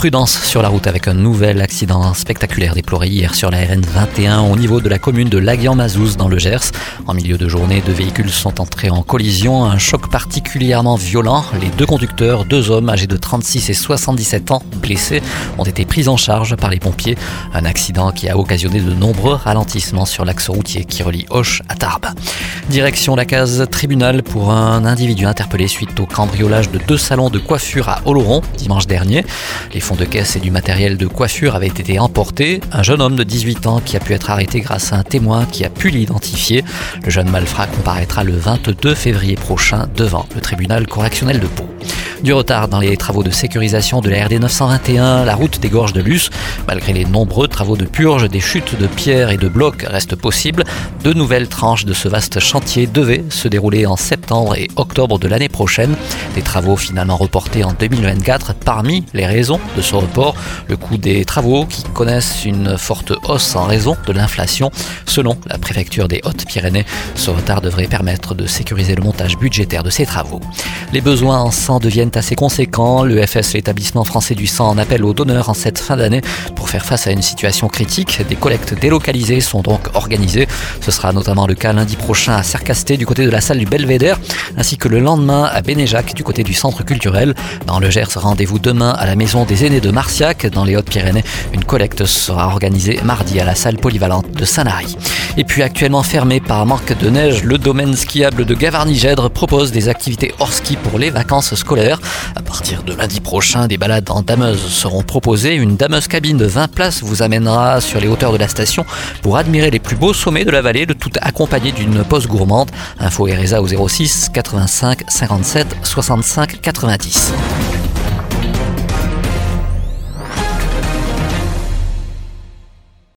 Prudence sur la route avec un nouvel accident spectaculaire déploré hier sur la RN 21 au niveau de la commune de Laguian-Mazouz dans le Gers. En milieu de journée, deux véhicules sont entrés en collision. Un choc particulièrement violent. Les deux conducteurs, deux hommes âgés de 36 et 77 ans, blessés, ont été pris en charge par les pompiers. Un accident qui a occasionné de nombreux ralentissements sur l'axe routier qui relie Hoche à Tarbes. Direction la case tribunal pour un individu interpellé suite au cambriolage de deux salons de coiffure à Oloron dimanche dernier. De caisse et du matériel de coiffure avaient été emportés. Un jeune homme de 18 ans qui a pu être arrêté grâce à un témoin qui a pu l'identifier. Le jeune malfrat comparaîtra le 22 février prochain devant le tribunal correctionnel de Pau. Du retard dans les travaux de sécurisation de la RD 921, la route des gorges de Luce. Malgré les nombreux travaux de purge, des chutes de pierres et de blocs restent possibles. De nouvelles tranches de ce vaste chantier devaient se dérouler en septembre et octobre de l'année prochaine. Des travaux finalement reportés en 2024. Parmi les raisons de ce report, le coût des travaux qui connaissent une forte hausse en raison de l'inflation. Selon la préfecture des Hautes-Pyrénées, ce retard devrait permettre de sécuriser le montage budgétaire de ces travaux. Les besoins en sang deviennent assez conséquent. L'EFS, l'établissement français du sang, en appelle aux donneurs en cette fin d'année pour faire face à une situation critique. Des collectes délocalisées sont donc organisées. Ce sera notamment le cas lundi prochain à Cercasté du côté de la salle du Belvédère, ainsi que le lendemain à Bénéjac du côté du centre culturel. Dans le Gers, rendez-vous demain à la maison des aînés de Marciac, dans les Hautes-Pyrénées. Une collecte sera organisée mardi à la salle polyvalente de Sanary. Et puis actuellement fermé par manque de neige, le domaine skiable de Gavarnie-Gèdre propose des activités hors ski pour les vacances scolaires. À partir de lundi prochain, des balades en dameuse seront proposées. Une dameuse cabine de 20 places vous amènera sur les hauteurs de la station pour admirer les plus beaux sommets de la vallée, le tout accompagné d'une pause gourmande. Info RSA au 06 85 57 65 90.